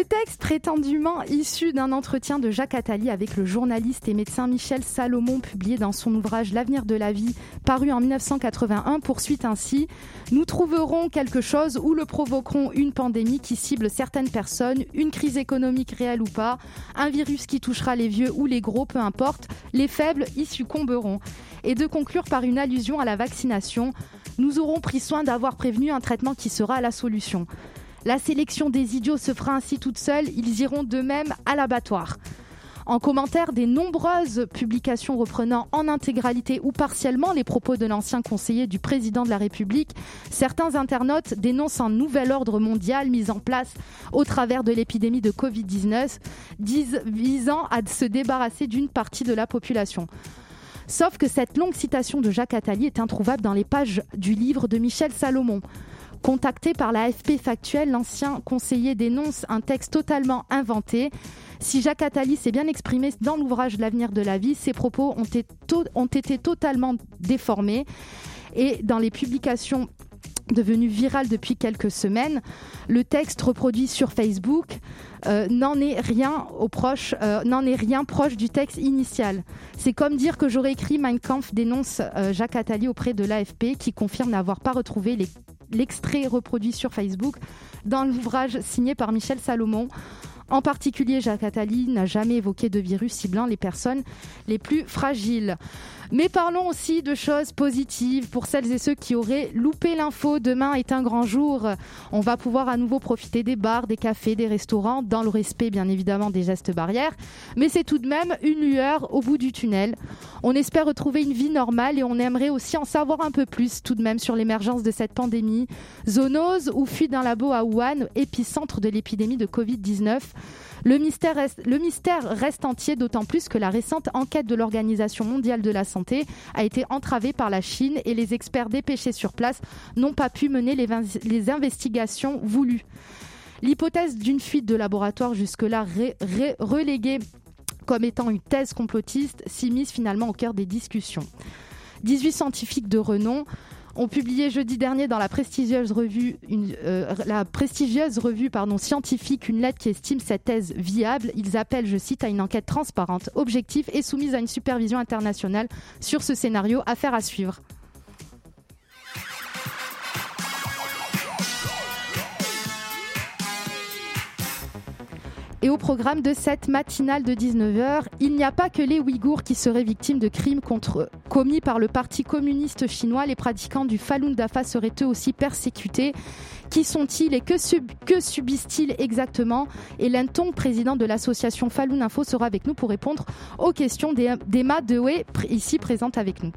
Le texte prétendument issu d'un entretien de Jacques Attali avec le journaliste et médecin Michel Salomon publié dans son ouvrage L'avenir de la vie paru en 1981 poursuit ainsi Nous trouverons quelque chose ou le provoquerons une pandémie qui cible certaines personnes, une crise économique réelle ou pas, un virus qui touchera les vieux ou les gros, peu importe, les faibles y succomberont. Et de conclure par une allusion à la vaccination Nous aurons pris soin d'avoir prévenu un traitement qui sera la solution. La sélection des idiots se fera ainsi toute seule, ils iront d'eux-mêmes à l'abattoir. En commentaire des nombreuses publications reprenant en intégralité ou partiellement les propos de l'ancien conseiller du président de la République, certains internautes dénoncent un nouvel ordre mondial mis en place au travers de l'épidémie de Covid-19, visant à se débarrasser d'une partie de la population. Sauf que cette longue citation de Jacques Attali est introuvable dans les pages du livre de Michel Salomon. Contacté par la FP Factuelle, l'ancien conseiller dénonce un texte totalement inventé. Si Jacques Attali s'est bien exprimé dans l'ouvrage L'avenir de la vie, ses propos ont été, totalement déformés. Et dans les publications devenues virales depuis quelques semaines, le texte reproduit sur Facebook euh, n'en est rien au proche, euh, n'en est rien proche du texte initial. C'est comme dire que j'aurais écrit Mein Kampf dénonce euh, Jacques Attali auprès de l'AFP qui confirme n'avoir pas retrouvé les l'extrait reproduit sur Facebook dans l'ouvrage signé par Michel Salomon. En particulier, Jacques Attali n'a jamais évoqué de virus ciblant les personnes les plus fragiles. Mais parlons aussi de choses positives pour celles et ceux qui auraient loupé l'info. Demain est un grand jour. On va pouvoir à nouveau profiter des bars, des cafés, des restaurants, dans le respect bien évidemment des gestes barrières. Mais c'est tout de même une lueur au bout du tunnel. On espère retrouver une vie normale et on aimerait aussi en savoir un peu plus tout de même sur l'émergence de cette pandémie. Zoonose ou fuite d'un labo à Wuhan, épicentre de l'épidémie de Covid-19. Le mystère, reste, entier, d'autant plus que la récente enquête de l'Organisation mondiale de la santé a été entravée par la Chine et les experts dépêchés sur place n'ont pas pu mener les, investigations voulues. L'hypothèse d'une fuite de laboratoire jusque-là reléguée comme étant une thèse complotiste s'immisce finalement au cœur des discussions. 18 scientifiques de renom ont publié jeudi dernier dans la prestigieuse revue, une, euh, prestigieuse revue scientifique une lettre qui estime cette thèse viable. Ils appellent, je cite, à une enquête transparente, objective et soumise à une supervision internationale sur ce scénario. Affaire à suivre. Et au programme de cette matinale de 19h, il n'y a pas que les Ouïghours qui seraient victimes de crimes contre, commis par le Parti communiste chinois. Les pratiquants du Falun Dafa seraient eux aussi persécutés. Qui sont-ils et que, que subissent-ils exactement? Hélène Tong, présidente de l'association Falun Info, sera avec nous pour répondre aux questions d'Emma Dewey, ici présente avec nous.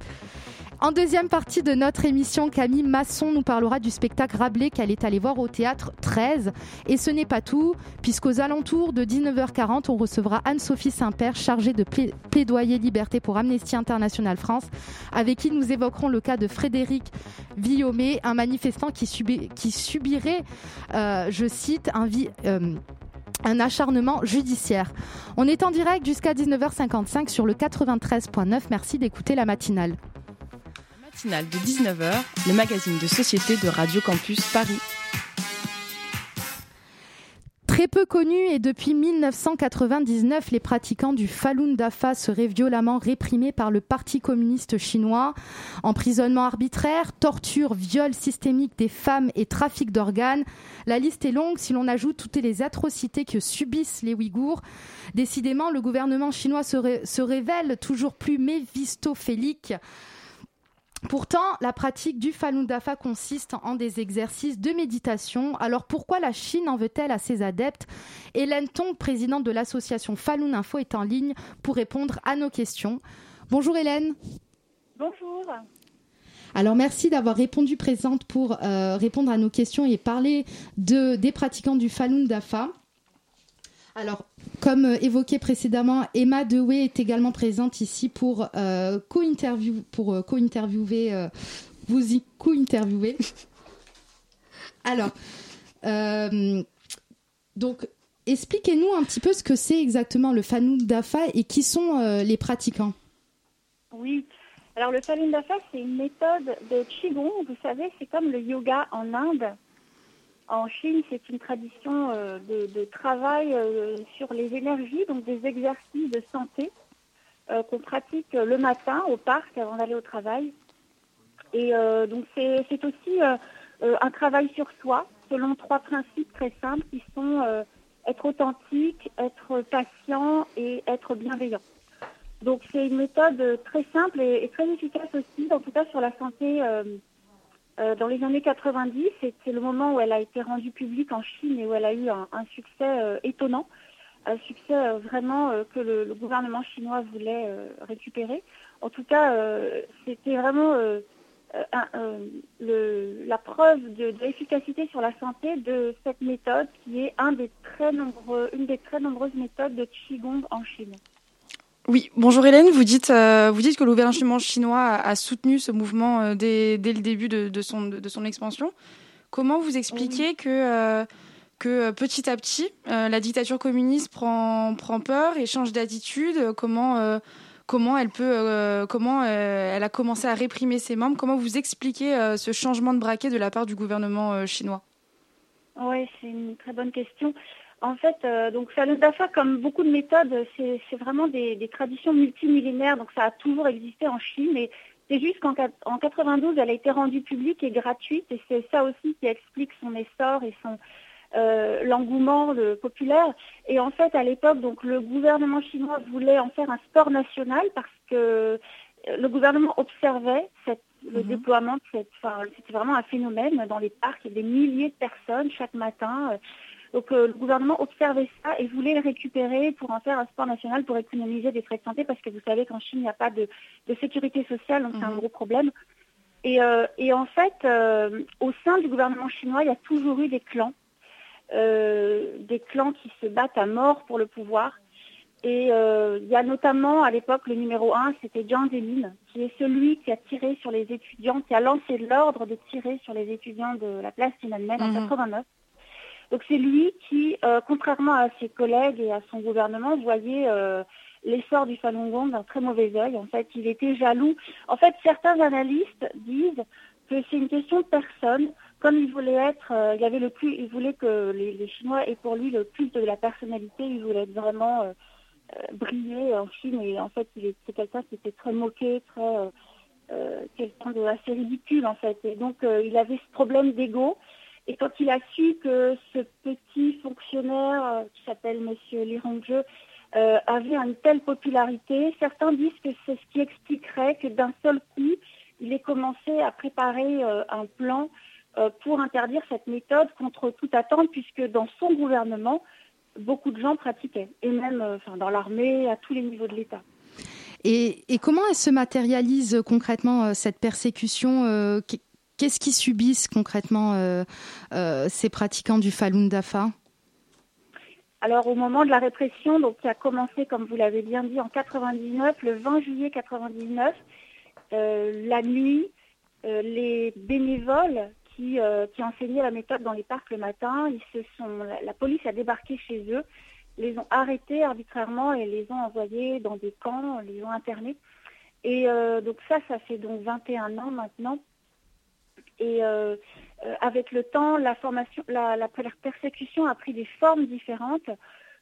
En deuxième partie de notre émission, Camille Masson nous parlera du spectacle Rabelais qu'elle est allée voir au théâtre 13. Et ce n'est pas tout, puisqu'aux alentours de 19h40, on recevra Anne-Sophie Saint-Père, chargée de plaidoyer liberté pour Amnesty International France, avec qui nous évoquerons le cas de Frédéric Villomé, un manifestant qui, subirait, euh, je cite, un euh, un acharnement judiciaire. On est en direct jusqu'à 19h55 sur le 93.9. Merci d'écouter la matinale de 19h, le magazine de société de Radio Campus Paris. Très peu connu et depuis 1999, les pratiquants du Falun Dafa seraient violemment réprimés par le Parti communiste chinois. Emprisonnement arbitraire, torture, viol systémique des femmes et trafic d'organes. La liste est longue si l'on ajoute toutes les atrocités que subissent les Ouïghours. Décidément, le gouvernement chinois se, révèle toujours plus méphistophélique. Pourtant, la pratique du Falun Dafa consiste en des exercices de méditation. Alors pourquoi la Chine en veut-elle à ses adeptes? Hélène Tong, présidente de l'association Falun Info, est en ligne pour répondre à nos questions. Bonjour Hélène. Bonjour. Alors merci d'avoir répondu présente pour euh, répondre à nos questions et parler de, des pratiquants du Falun Dafa. Alors, comme euh, évoqué précédemment, Emma Dewey est également présente ici pour euh, co-interview, pour euh, co-interviewer vous y co-interviewer. Alors, donc, expliquez-nous un petit peu ce que c'est exactement le Falun Dafa et qui sont les pratiquants. Oui, alors le Falun Dafa, c'est une méthode de Qigong. Vous savez, c'est comme le yoga en Inde. En Chine, c'est une tradition euh, de, travail euh, sur les énergies, donc des exercices de santé euh, qu'on pratique le matin au parc avant d'aller au travail. Et donc c'est aussi un travail sur soi, selon trois principes très simples qui sont être authentique, être patient et être bienveillant. Donc c'est une méthode très simple et, très efficace aussi, en tout cas sur la santé. Euh, dans les années 90, c'est le moment où elle a été rendue publique en Chine et où elle a eu un, succès euh, étonnant, un succès vraiment que le, gouvernement chinois voulait récupérer. En tout cas, c'était vraiment la preuve de, l'efficacité sur la santé de cette méthode qui est une des très nombreuses méthodes de Qigong en Chine. Oui, bonjour Hélène, vous dites, euh, vous dites que le gouvernement chinois a, soutenu ce mouvement euh, dès, le début de, son, de, son, expansion. Comment vous expliquez que, euh, que petit à petit, la dictature communiste prend, prend peur et change d'attitude? Comment, comment, elle, peut, comment elle a commencé à réprimer ses membres? Comment vous expliquez ce changement de braquet de la part du gouvernement chinois? Oui, c'est une très bonne question. En fait, euh, donc Falun Dafa, comme beaucoup de méthodes, c'est vraiment des, traditions multimillénaires, donc ça a toujours existé en Chine. Et c'est juste qu'en en 92, elle a été rendue publique et gratuite, et c'est ça aussi qui explique son essor et son euh, l'engouement populaire. Et en fait, à l'époque, donc le gouvernement chinois voulait en faire un sport national parce que le gouvernement observait le mhm. déploiement de cette. Enfin, c'était vraiment un phénomène dans les parcs. Il y avait des milliers de personnes chaque matin. Euh, donc euh, le gouvernement observait ça et voulait le récupérer pour en faire un sport national pour économiser des frais de santé parce que vous savez qu'en Chine, il n'y a pas de, sécurité sociale, donc c'est un mhm. gros problème. Et, euh, en fait, euh, au sein du gouvernement chinois, il y a toujours eu des clans, des clans qui se battent à mort pour le pouvoir. Et il y a notamment à l'époque le numéro un, c'était Jiang Zemin, qui est celui qui a tiré sur les étudiants, qui a lancé l'ordre de tirer sur les étudiants de la place Tiananmen en 89. Donc c'est lui qui, euh, contrairement à ses collègues et à son gouvernement, voyait euh, l'essor du Falun Gong d'un très mauvais œil. En fait, il était jaloux. En fait, certains analystes disent que c'est une question de personne. Comme il voulait être, euh, il avait le plus, il voulait que les, Chinois aient pour lui le culte de la personnalité. Il voulait être vraiment briller en Chine et en fait, il c'est quelqu'un qui était très moqué, très quelqu'un de assez ridicule en fait. Et donc, il avait ce problème d'ego. Et quand il a su que ce petit fonctionnaire euh, qui s'appelle Monsieur Li euh, avait une telle popularité, certains disent que c'est ce qui expliquerait que d'un seul coup, il ait commencé à préparer euh, un plan pour interdire cette méthode contre toute attente, puisque dans son gouvernement, beaucoup de gens pratiquaient, et même dans l'armée, à tous les niveaux de l'État. Et, comment se matérialise concrètement cette persécution Qu'est-ce qu'ils subissent concrètement euh, euh, ces pratiquants du Falun Dafa? Alors au moment de la répression, donc qui a commencé, comme vous l'avez bien dit, en 99, le 20 juillet 99, euh, la nuit, les bénévoles qui, enseignaient la méthode dans les parcs le matin, ils se sont, la, police a débarqué chez eux, les ont arrêtés arbitrairement et les ont envoyés dans des camps, les ont internés. Et donc ça, ça fait donc 21 ans maintenant. Et euh, euh, avec le temps, la, persécution a pris des formes différentes.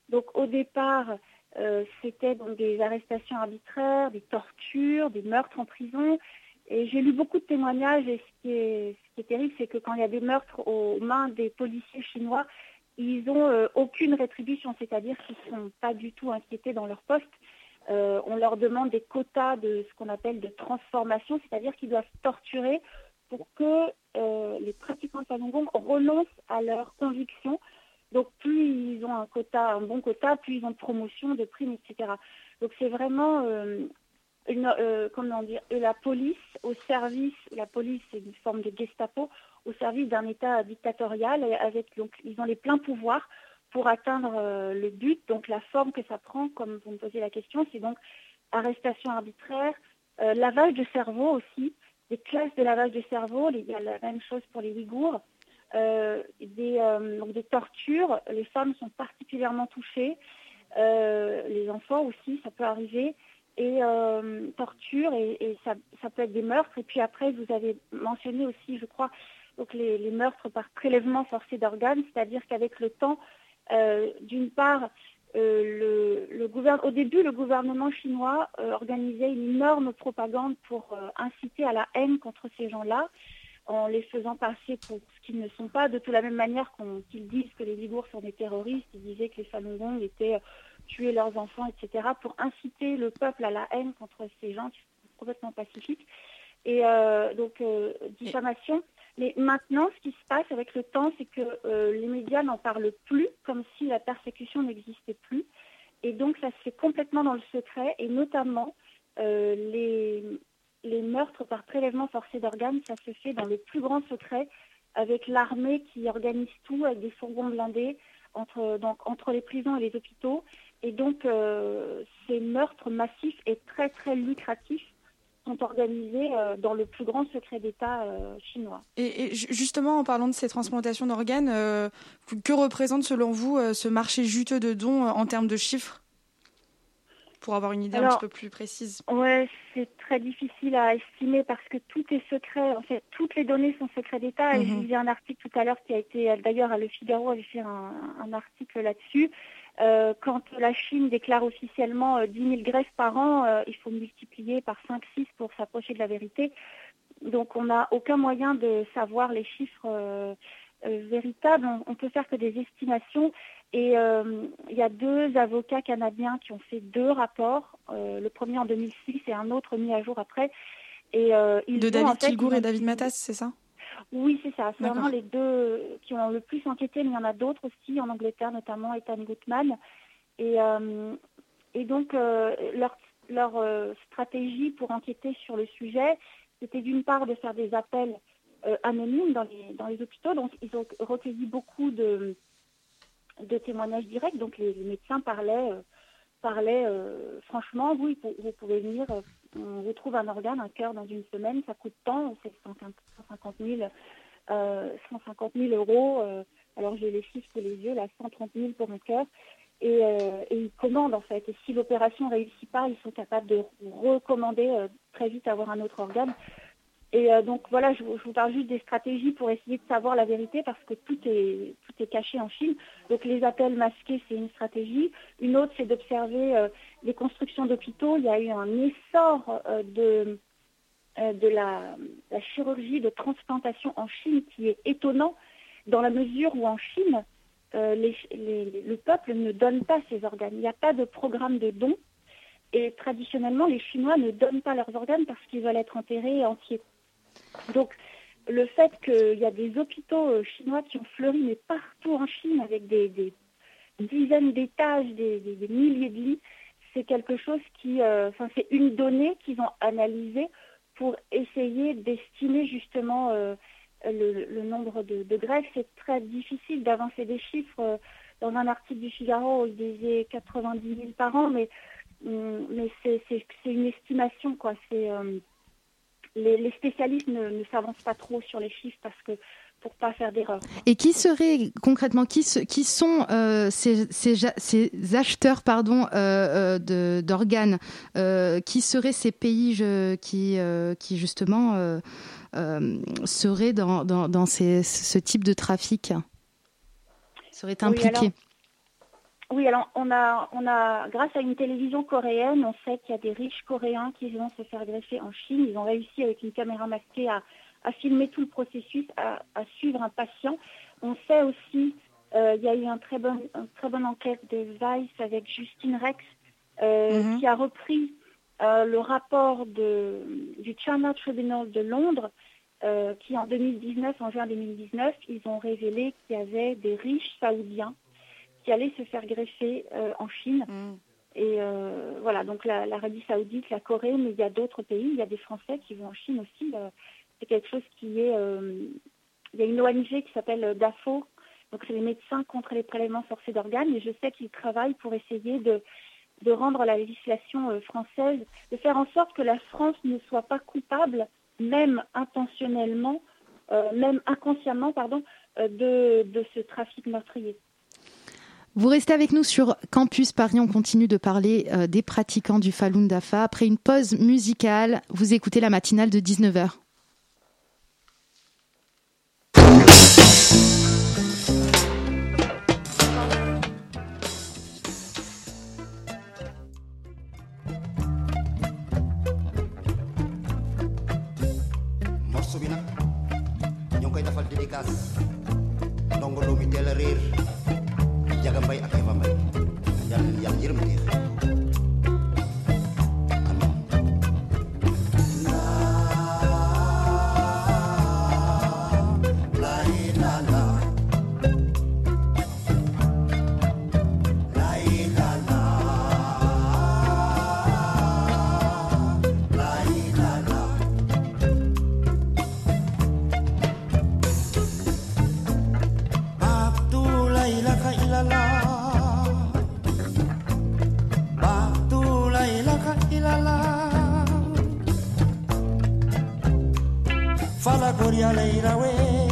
Donc au départ, euh, c'était des arrestations arbitraires, des tortures, des meurtres en prison. Et j'ai lu beaucoup de témoignages et ce qui est, terrible, c'est que quand il y a des meurtres aux mains des policiers chinois, ils n'ont aucune rétribution, c'est-à-dire qu'ils ne sont pas du tout inquiétés dans leur poste. on leur demande des quotas de ce qu'on appelle de transformation, c'est-à-dire qu'ils doivent torturer pour que euh, les pratiquants de Falun Gong renoncent à leurs convictions. Donc plus ils ont un quota, un bon quota, plus ils ont de promotion, de primes, etc. Donc c'est vraiment euh, une, euh, comment dire, la police au service, la police c'est une forme de Gestapo au service d'un État dictatorial avec donc ils ont les pleins pouvoirs pour atteindre le but. Donc la forme que ça prend, comme vous me posez la question, c'est donc arrestation arbitraire, lavage de cerveau aussi des classes de lavage de cerveau. Il y a la même chose pour les Ouïghours. Euh, des, donc des tortures. Les femmes sont particulièrement touchées. les enfants aussi, ça peut arriver. Et torture, et, ça, peut être des meurtres. Et puis après, vous avez mentionné aussi, je crois, donc les meurtres par prélèvement forcé d'organes, c'est-à-dire qu'avec le temps, d'une part, euh, au début, le gouvernement chinois euh, organisait une énorme propagande pour euh, inciter à la haine contre ces gens-là, en les faisant passer pour ce qu'ils ne sont pas, de toute la même manière qu'ils disent que les Ouïghours sont des terroristes, ils disaient que les Falun Gong étaient tuer leurs enfants, etc., pour inciter le peuple à la haine contre ces gens qui sont complètement pacifiques. Et donc, diffamation. Mais maintenant, ce qui se passe avec le temps, c'est que euh, les médias n'en parlent plus, comme si la persécution n'existait plus. Et donc, ça se fait complètement dans le secret, et notamment euh, les, meurtres par prélèvement forcé d'organes, ça se fait dans le plus grand secret, avec l'armée qui organise tout, avec des fourgons blindés, entre, donc, entre les prisons et les hôpitaux. Et donc, euh, ces meurtres massifs et très, très lucratifs sont organisés euh, dans le plus grand secret d'État euh, chinois. Et, justement, en parlant de ces transplantations d'organes, euh, que représente selon vous ce marché juteux de dons en termes de chiffres? Pour avoir une idée un petit peu plus précise Ouais, c'est très difficile à estimer parce que tout est secret. En fait, toutes les données sont secrets d'État. Et mhm. j'ai un article tout à l'heure qui a été, d'ailleurs, à Le Figaro avait fait un article là-dessus. Euh, quand la Chine déclare officiellement 10 euh, 000 greffes par an, euh, il faut multiplier par 5-6 pour s'approcher de la vérité. Donc on n'a aucun moyen de savoir les chiffres véritables. On, ne peut faire que des estimations. Et il y a deux avocats canadiens qui ont fait deux rapports, le premier en 2006 et un autre mis à jour après. Et, de David Kilgour et David Matas, c'est ça? Oui, c'est ça. C'est vraiment les deux qui ont le plus enquêté, mais il y en a d'autres aussi, en Angleterre notamment, Ethan Gutman. Et, euh, et donc, euh, leur, leur euh, stratégie pour enquêter sur le sujet, c'était d'une part de faire des appels anonymes dans les, dans les hôpitaux. Donc, ils ont recueilli beaucoup de, de témoignages directs. Donc, les, médecins parlaient, parlaient franchement, oui, vous pouvez venir on retrouve un organe, un cœur dans une semaine, ça coûte tant, c'est 150 000, euh, euros. Euh, alors j'ai les chiffres sous les yeux, là, 130 000 pour un cœur. Euh, et, ils commandent en fait. Et si l'opération ne réussit pas, ils sont capables de recommander très vite avoir un autre organe. Et euh, donc voilà, je, vous parle juste des stratégies pour essayer de savoir la vérité parce que tout est, tout est caché en Chine. Donc les appels masqués, c'est une stratégie. Une autre, c'est d'observer euh, les constructions d'hôpitaux. Il y a eu un essor euh, de, de la, chirurgie de transplantation en Chine qui est étonnant dans la mesure où en Chine, le peuple ne donne pas ses organes. Il n'y a pas de programme de don. Et traditionnellement, les Chinois ne donnent pas leurs organes parce qu'ils veulent être enterrés entiers. Donc, le fait qu'il y a des hôpitaux euh, chinois qui ont fleuri, mais partout en Chine, avec des, dizaines d'étages, des, milliers de lits, c'est quelque chose qui, euh, c'est une donnée qu'ils ont analysée pour essayer d'estimer justement euh, le, nombre de, greffes. C'est très difficile d'avancer des chiffres. Dans un article du Figaro, il disait 90 000 par an, mais, hum, mais c'est une estimation, quoi. C'est les, spécialistes ne, s'avancent pas trop sur les chiffres parce que pour pas faire d'erreur. Et qui seraient concrètement qui, qui sont euh, ces, ces, acheteurs pardon euh, euh d'organes Qui seraient ces pays qui qui justement seraient dans, dans, dans ce type de trafic Seraient impliqués oui, alors on a, on a, grâce à une télévision coréenne, on sait qu'il y a des riches coréens qui vont se faire greffer en Chine. Ils ont réussi avec une caméra masquée à, filmer tout le processus, à, suivre un patient. On sait aussi, euh, il y a eu un très bon, une très bonne enquête de Vice avec Justine Rex euh, mhm. qui a repris euh, le rapport de, du China Tribunal de Londres qui en 2019, en juin 2019, ils ont révélé qu'il y avait des riches saoudiens qui allaient se faire greffer euh, en Chine. Mm. Et euh, voilà, donc l'Arabie saoudite, la Corée, mais il y a d'autres pays, il y a des Français qui vont en Chine aussi. Euh, c'est quelque chose qui est... il y a une ONG qui s'appelle DAFO, donc c'est les médecins contre les prélèvements forcés d'organes, et je sais qu'ils travaillent pour essayer de, de rendre la législation française, de faire en sorte que la France ne soit pas coupable même intentionnellement, même inconsciemment, pardon, de, de ce trafic meurtrier. Vous restez avec nous sur Campus Paris. On continue de parler des pratiquants du Falun Dafa. Après une pause musicale, vous écoutez la matinale de 19h. jaga baik apa yang baik jangan yang jirim dia por lay it away.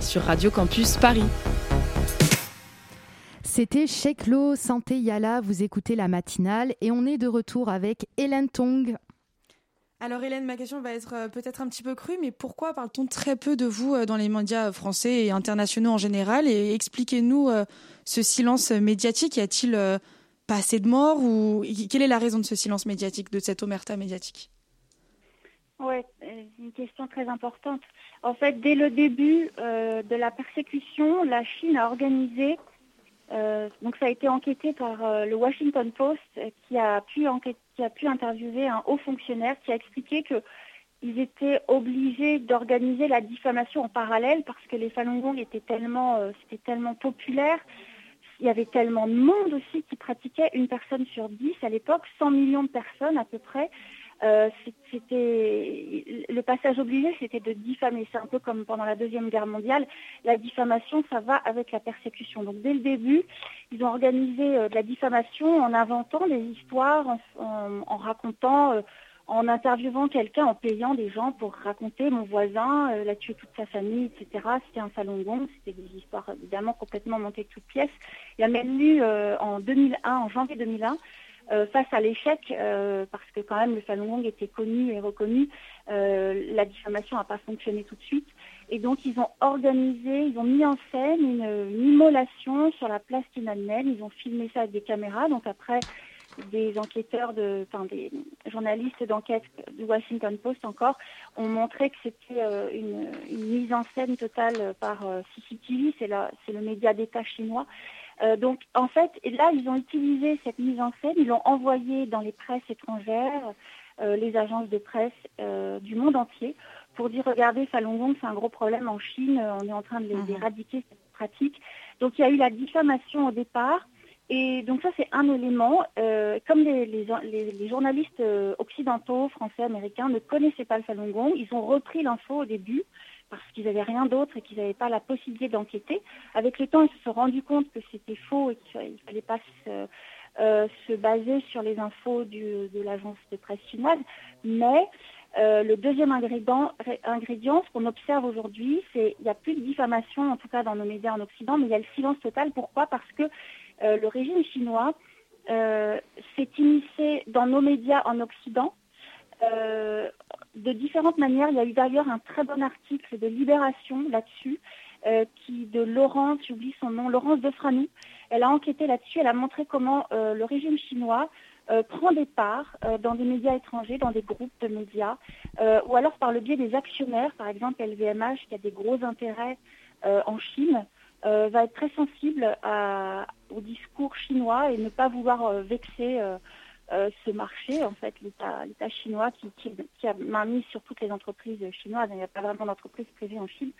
Sur Radio Campus Paris. C'était Sheklo Santé Yala, vous écoutez la matinale et on est de retour avec Hélène Tong. Alors Hélène, ma question va être euh, peut-être un petit peu crue, mais pourquoi parle-t-on très peu de vous euh, dans les médias français et internationaux en général? Et expliquez-nous euh, ce silence médiatique. Y a-t-il pas assez de morts ou quelle est la raison de ce silence médiatique, de cette omerta médiatique? Oui, c'est une question très importante. En fait, dès le début de la persécution, la Chine a organisé euh, donc ça a été enquêté par euh, le Washington Post euh, qui a pu qui a pu interviewer un haut fonctionnaire qui a expliqué qu'ils étaient obligés d'organiser la diffamation en parallèle parce que les Falun Gong étaient tellement c'était tellement populaire. Il y avait tellement de monde aussi qui pratiquait une personne sur dix à l'époque, 100 millions de personnes à peu près. Euh, c'était le passage obligé, c'était de diffamer. C'est un peu comme pendant la deuxième guerre mondiale. La diffamation, ça va avec la persécution. Donc dès le début, ils ont organisé euh, de la diffamation en inventant des histoires, en, racontant, euh, en interviewant quelqu'un, en payant des gens pour raconter mon voisin l'a tué toute sa famille, etc. C'était un salon gong, c'était des histoires évidemment complètement montées de toutes pièces. Il y a même eu en 2001, en janvier 2001 euh, face à l'échec, euh, parce que quand même le Falun Gong était connu et reconnu, euh, la diffamation n'a pas fonctionné tout de suite. Et donc ils ont organisé, ils ont mis en scène une, immolation sur la place Tiananmen. Ils ont filmé ça avec des caméras. Donc après, des enquêteurs, enfin des journalistes d'enquête du Washington Post encore, ont montré que c'était une, mise en scène totale par CCTV, c'est le média d'État chinois. Euh, donc en fait, là, ils ont utilisé cette mise en scène, ils l'ont envoyée dans les presses étrangères, euh, les agences de presse euh, du monde entier, pour dire regardez, Falun Gong, c'est un gros problème en Chine, on est en train de mhm. éradiquer cette pratique. Donc il y a eu la diffamation au départ. Et donc ça, c'est un élément. comme les, les, journalistes occidentaux, français, américains ne connaissaient pas le Falun Gong, ils ont repris l'info au début parce qu'ils n'avaient rien d'autre et qu'ils n'avaient pas la possibilité d'enquêter. Avec le temps, ils se sont rendus compte que c'était faux et qu'il ne fallait pas euh, se, baser sur les infos de l'agence de presse chinoise. Mais euh, le deuxième ingrédient, ce qu'on observe aujourd'hui, c'est qu'il n'y a plus de diffamation, en tout cas dans nos médias en Occident, mais il y a le silence total. Pourquoi? Parce que euh, le régime chinois s'est initié dans nos médias en Occident euh, de différentes manières. Il y a eu d'ailleurs un très bon article de Libération là-dessus, euh, qui de Laurence, j'oublie son nom, Laurence Defranou. Elle a enquêté là-dessus, elle a montré comment euh, le régime chinois prend des parts dans des médias étrangers, dans des groupes de médias, ou alors par le biais des actionnaires, par exemple LVMH, qui a des gros intérêts en Chine, va être très sensible au discours chinois et ne pas vouloir vexer ce marché, en fait, l'État chinois qui, qui, a main mise sur toutes les entreprises chinoises. Il n'y a pas vraiment d'entreprise privée en Chine.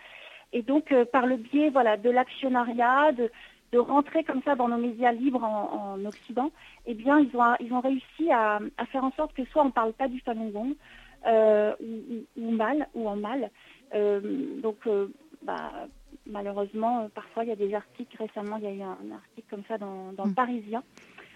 Et donc, euh, par le biais voilà, de l'actionnariat, de, de, rentrer comme ça dans nos médias libres en, Occident, eh bien, ils ont, ils ont réussi à, à, faire en sorte que soit on ne parle pas du Falun Gong, euh, ou, mal, ou en mal. donc, bah, malheureusement, parfois, il y a des articles, récemment, il y a eu un, article comme ça dans, dans le mmh. Parisien,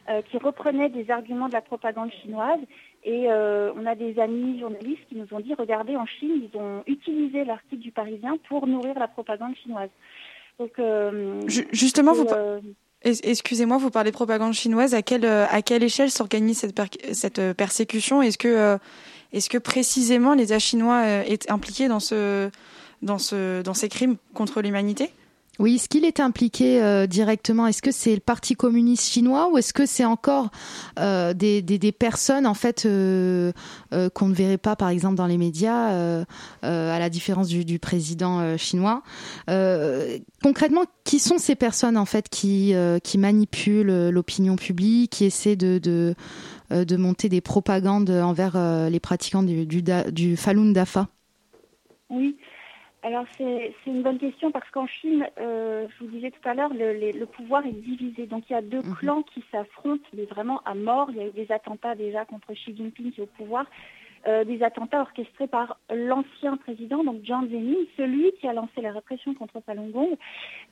euh, qui reprenait des arguments de la propagande chinoise. Et euh, on a des amis journalistes qui nous ont dit, regardez, en Chine, ils ont utilisé l'article du Parisien pour nourrir la propagande chinoise. Donc, euh, Justement, vous... Excusez-moi, vous parlez de propagande chinoise. À quelle, à quelle échelle s'organise cette, cette persécution? Est-ce que, est-ce que précisément l'État chinois est impliqué dans, ce, dans, ce, dans ces crimes contre l'humanité? Oui, est-ce qu'il est impliqué euh, directement? Est-ce que c'est le Parti communiste chinois ou est-ce que c'est encore euh, des, des, personnes en fait euh, qu'on ne verrait pas, par exemple, dans les médias, à la différence du, du président chinois? Concrètement, qui sont ces personnes en fait qui qui manipulent l'opinion publique, qui essaient de, de de monter des propagandes envers les pratiquants du, du, du Falun Dafa? Oui. Alors c'est une bonne question parce qu'en Chine, euh, je vous disais tout à l'heure, le, pouvoir est divisé. Donc il y a deux mhm. clans qui s'affrontent, mais vraiment à mort. Il y a eu des attentats déjà contre Xi Jinping qui est au pouvoir, euh, des attentats orchestrés par l'ancien président, donc Jiang Zemin, celui qui a lancé la répression contre Falun Gong.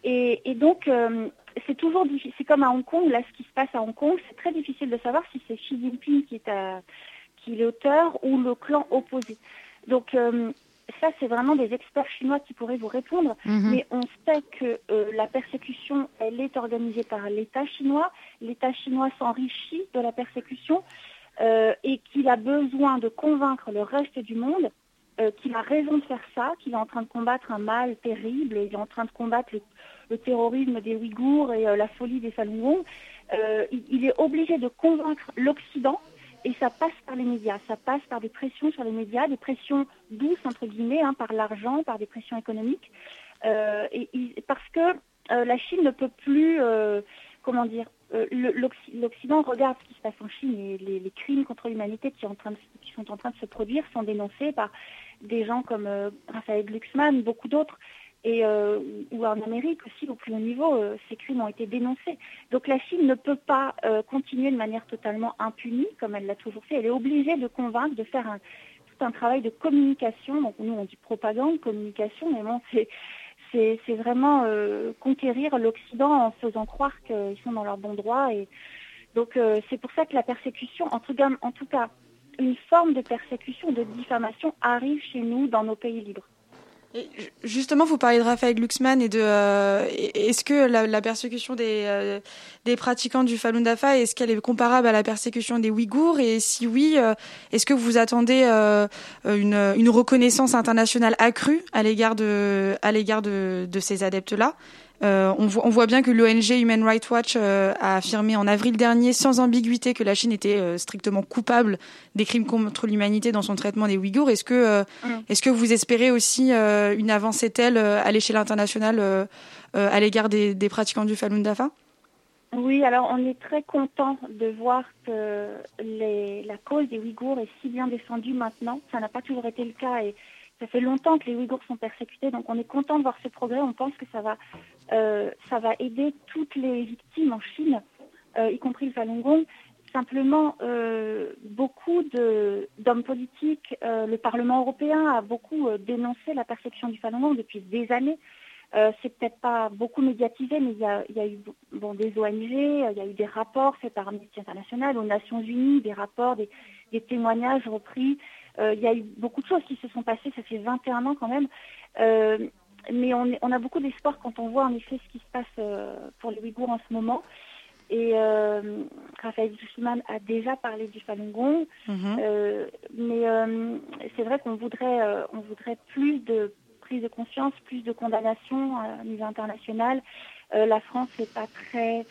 Et, donc euh, c'est toujours difficile. C'est comme à Hong Kong, là ce qui se passe à Hong Kong, c'est très difficile de savoir si c'est Xi Jinping qui est, qui est l'auteur ou le clan opposé. Donc ça, c'est vraiment des experts chinois qui pourraient vous répondre. Mhm. Mais on sait que euh, la persécution, elle est organisée par l'État chinois. L'État chinois s'enrichit de la persécution. et qu'il a besoin de convaincre le reste du monde qu'il a raison de faire ça, qu'il est en train de combattre un mal terrible, il est en train de combattre le, terrorisme des Ouïghours et la folie des Falun Gong. il est obligé de convaincre l'Occident et ça passe par les médias, ça passe par des pressions sur les médias, des pressions douces, entre guillemets, hein, par l'argent, par des pressions économiques. Euh, et, parce que euh, la Chine ne peut plus, euh, comment dire, l'Occident regarde ce qui se passe en Chine et les, crimes contre l'humanité qui, qui, sont en train de se produire sont dénoncés par des gens comme Raphaël Glucksmann, beaucoup d'autres euh, ou en Amérique aussi au plus haut niveau, euh, ces crimes ont été dénoncés. Donc la Chine ne peut pas euh, continuer de manière totalement impunie comme elle l'a toujours fait. Elle est obligée de convaincre, de faire tout un travail de communication. Donc nous on dit propagande, communication, mais bon c'est c'est vraiment conquérir l'Occident en faisant croire qu'ils sont dans leur bon droit. Et donc c'est pour ça que la persécution, en tout, cas, en tout cas, une forme de persécution, de diffamation arrive chez nous dans nos pays libres justement, vous parlez de Raphaël Glucksmann et de euh, est-ce que la, persécution des, euh, des pratiquants du Falun Dafa est-ce qu'elle est comparable à la persécution des Ouïghours? Et si oui, euh, est-ce que vous attendez une, reconnaissance internationale accrue à l'égard de à l'égard de, de ces adeptes là euh, on, voit, bien que l'ONG Human Rights Watch euh, a affirmé en avril dernier sans ambiguïté que la Chine était euh, strictement coupable des crimes contre l'humanité dans son traitement des Ouïghours. Est-ce que, est-ce que vous espérez aussi une avancée telle à l'échelle internationale à l'égard des, pratiquants du Falun Dafa? Oui, alors on est très content de voir que la cause des Ouïghours est si bien défendue maintenant. Ça n'a pas toujours été le cas et ça fait longtemps que les Ouïghours sont persécutés, donc on est content de voir ce progrès. On pense que ça va, euh, ça va aider toutes les victimes en Chine, euh, y compris le Falun Gong. Simplement, euh, beaucoup d'hommes politiques, le Parlement européen a beaucoup dénoncé la persécution du Falun Gong depuis des années. c'est peut-être pas beaucoup médiatisé, mais il y a, eu bon, des ONG, il y a eu des rapports faits par Amnesty International, aux Nations Unies, des rapports, des témoignages repris. Euh, il y a eu beaucoup de choses qui se sont passées, ça fait 21 ans quand même. Euh, mais on, a beaucoup d'espoir quand on voit en effet ce qui se passe euh, pour les Ouïghours en ce moment. Et Raphaël Dussman a déjà parlé du Falun Gong, mhm. mais c'est vrai qu'on voudrait, on voudrait plus de prise de conscience, plus de condamnation à niveau international. la France n'est pas très,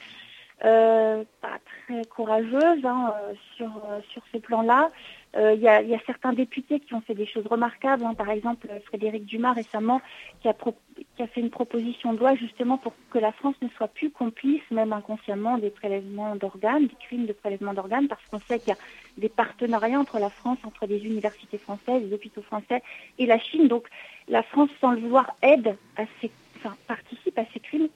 pas très courageuse hein, sur, sur ce plan-là. Euh, il y, a, certains députés qui ont fait des choses remarquables. Hein. Par exemple, Frédéric Dumas récemment qui a, fait une proposition de loi justement pour que la France ne soit plus complice, même inconsciemment, des prélèvements d'organes, des crimes de prélèvement d'organes, parce qu'on sait qu'il y a des partenariats entre la France, entre des universités françaises, des hôpitaux français et la Chine. Donc la France, sans le vouloir, aide à ces, enfin, participe à ces crimes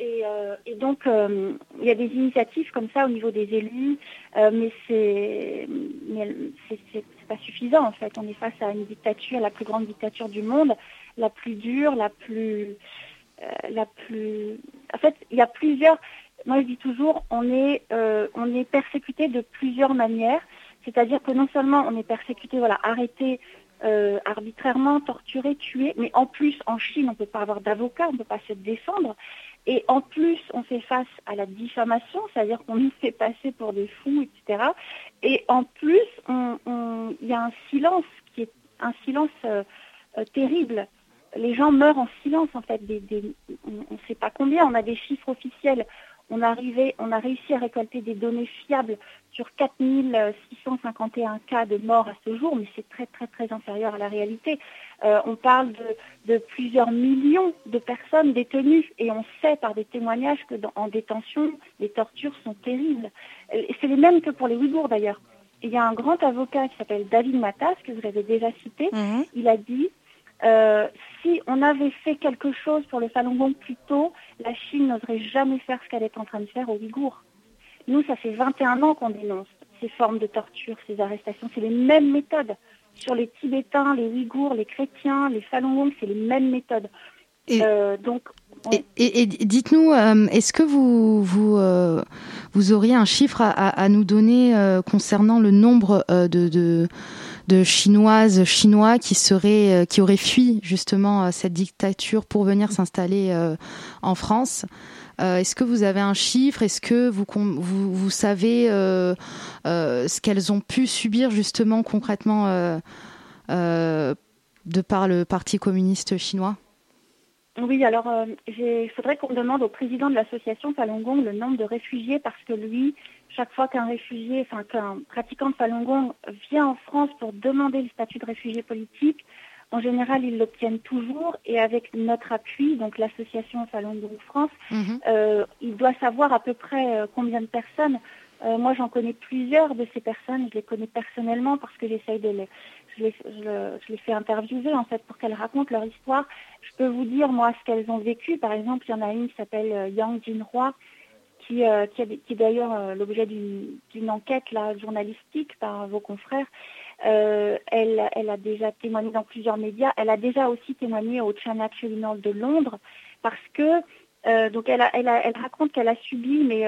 euh, et, donc, euh, il y a des initiatives comme ça au niveau des élus, euh, mais c'est pas suffisant en fait. On est face à une dictature, la plus grande dictature du monde, la plus dure, la plus, la plus. En fait, il y a plusieurs. Moi, je dis toujours, on est, on est persécuté de plusieurs manières. C'est-à-dire que non seulement on est persécuté, voilà, arrêté arbitrairement, torturé, tué, mais en plus, en Chine, on ne peut pas avoir d'avocat, on ne peut pas se défendre. Et en plus, on fait face à la diffamation, c'est-à-dire qu'on nous fait passer pour des fous, etc. Et en plus, il y a un silence qui est un silence euh, euh, terrible. Les gens meurent en silence, en fait. on ne sait pas combien. On a des chiffres officiels on, on a réussi à récolter des données fiables sur 4651 cas de morts à ce jour, mais c'est très très très inférieur à la réalité. Euh, on parle de, plusieurs millions de personnes détenues et on sait par des témoignages que en détention, les tortures sont terribles. C'est les mêmes que pour les Ouïghours d'ailleurs. Il y a un grand avocat qui s'appelle David Matas, que vous avez déjà cité, mhm. il a dit euh, si on avait fait quelque chose pour le Falun Gong plus tôt, la Chine n'oserait jamais faire ce qu'elle est en train de faire aux Ouïghours. Nous, ça fait 21 ans qu'on dénonce ces formes de torture, ces arrestations. C'est les mêmes méthodes. Sur les Tibétains, les Ouïghours, les chrétiens, les Falun Gong, c'est les mêmes méthodes. Et, euh, donc, et, dites-nous, euh, est-ce que vous vous, vous auriez un chiffre à, nous donner concernant le nombre de de chinoises, chinois qui seraient, qui auraient fui justement cette dictature pour venir s'installer en France. Est-ce que vous avez un chiffre? Est-ce que vous, savez ce qu'elles ont pu subir justement concrètement de par le Parti communiste chinois? Oui, alors euh, il faudrait qu'on demande au président de l'association Falun Gong le nombre de réfugiés parce que lui, chaque fois qu'un réfugié, enfin qu'un pratiquant de Falun Gong vient en France pour demander le statut de réfugié politique, en général, ils l'obtiennent toujours et avec notre appui, donc l'association Falun Gong France, mhm. euh, il doit savoir à peu près euh, combien de personnes. moi, j'en connais plusieurs de ces personnes, je les connais personnellement parce que j'essaye de les, je les, je, les, fais interviewer en fait pour qu'elles racontent leur histoire. Je peux vous dire moi ce qu'elles ont vécu. Par exemple, il y en a une qui s'appelle euh, Yang Jinhua, qui, euh, qui, qui, est d'ailleurs euh, l'objet d'une enquête là, journalistique par vos confrères. elle, elle, a déjà témoigné dans plusieurs médias. Elle a déjà aussi témoigné au China Tribunal de Londres parce que donc elle, elle, elle raconte qu'elle a subi mais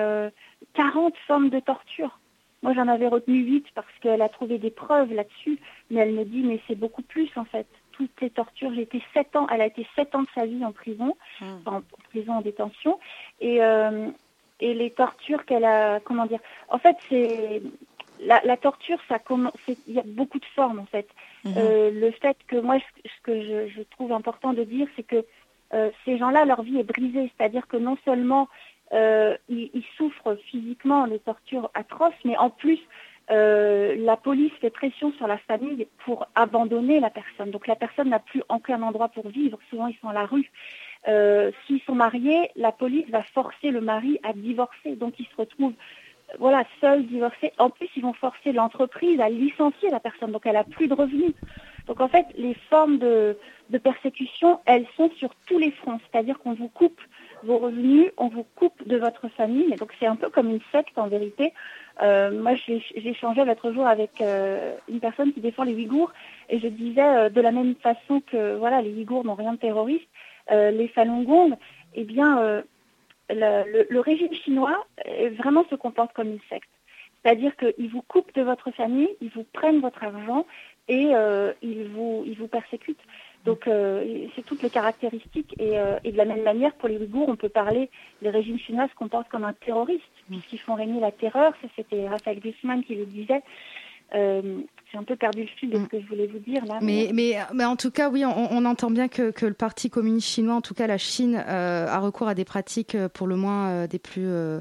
40 formes de torture moi, j'en avais retenu 8 parce qu'elle a trouvé des preuves là-dessus, mais elle me dit, mais c'est beaucoup plus en fait. Toutes les tortures, j'ai été 7 ans, elle a été 7 ans de sa vie en prison, hmm. en prison en détention, et, euh, et les tortures qu'elle a, comment dire, en fait, c'est la, torture, ça commence, il y a beaucoup de formes en fait. Hmm. Euh, le fait que moi, ce, que je, trouve important de dire, c'est que euh, ces gens-là, leur vie est brisée, c'est-à-dire que non seulement euh, ils, souffrent physiquement les tortures atroces, mais en plus, la police fait pression sur la famille pour abandonner la personne. Donc la personne n'a plus aucun endroit pour vivre. Souvent, ils sont à la rue. Euh, s'ils sont mariés, la police va forcer le mari à divorcer. Donc ils se retrouvent voilà, seuls, divorcés. En plus, ils vont forcer l'entreprise à licencier la personne. Donc elle n'a plus de revenus. Donc en fait, les formes de, de persécution, elles sont sur tous les fronts. C'est-à-dire qu'on vous coupe vos revenus, on vous coupe de votre famille. Donc c'est un peu comme une secte en vérité. Euh, moi, j'ai échangé l'autre jour avec euh, une personne qui défend les Ouïghours et je disais euh, de la même façon que voilà, les Ouïghours n'ont rien de terroriste, les Falun Gong, eh bien, le, régime chinois vraiment se comporte comme une secte. C'est-à-dire qu'ils vous coupent de votre famille, ils vous prennent votre argent et ils, vous, vous persécutent. Donc euh, c'est toutes les caractéristiques euh, et, de la même manière pour les Ouïghours, on peut parler, les régimes chinois se comportent comme un terroriste puisqu'ils font régner la terreur. Ça c'était Raphaël Guzman qui le disait. J'ai un peu perdu le fil de ce mm. que je voulais vous dire là. Mais, mais, mais en tout cas, oui, on, on entend bien que, que, le Parti communiste chinois, en tout cas la Chine, euh, a recours à des pratiques euh, pour le moins euh, des plus euh,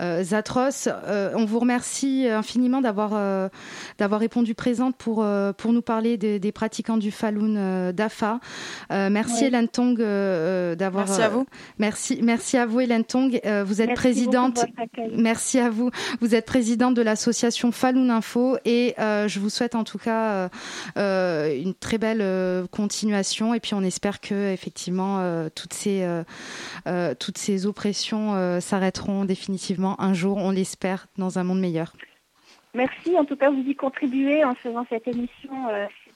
euh atroces. on vous remercie infiniment d'avoir d'avoir répondu présente pour pour nous parler des, des pratiquants du Falun Dafa. merci Hélène Tong d'avoir. Merci à vous. Merci merci à vous Hélène Tong. vous êtes merci présidente. Merci à vous. Vous êtes présidente de l'association Falun Info et je vous souhaite souhaite en tout cas euh, euh, une très belle euh, continuation et puis on espère que effectivement toutes ces toutes ces oppressions s'arrêteront définitivement un jour, on l'espère, dans un monde meilleur. Merci, en tout cas vous y contribuez en faisant cette émission.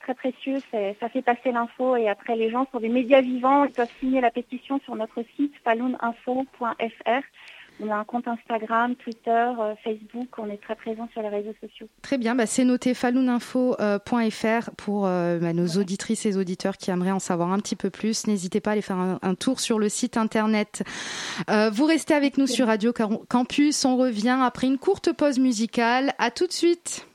très précieux, ça fait passer l'info et après les gens sont des médias vivants, ils peuvent signer la pétition sur notre site faluninfo.fr. On a un compte Instagram, Twitter, euh, Facebook. On est très présent sur les réseaux sociaux. Très bien. Bah, c'est noté faluninfo.fr pour euh, bah, nos auditrices et auditeurs qui aimeraient en savoir un petit peu plus. N'hésitez pas à aller faire un, tour sur le site internet. Euh, vous restez avec nous sur Radio Campus. On revient après une courte pause musicale. À tout de suite.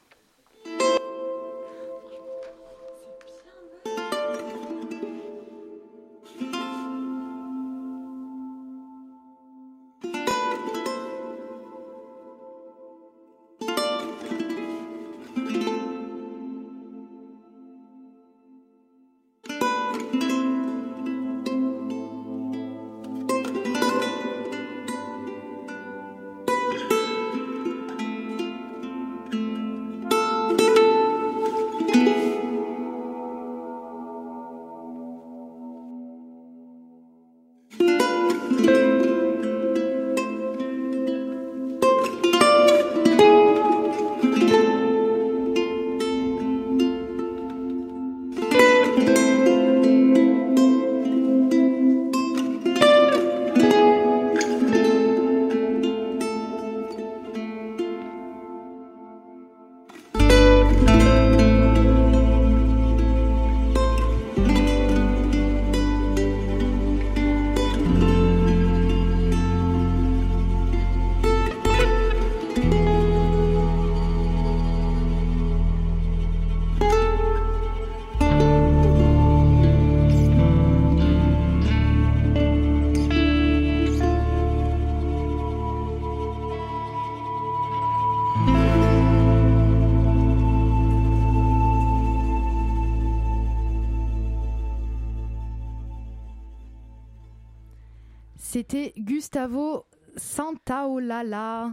C'était Gustavo Santaolala.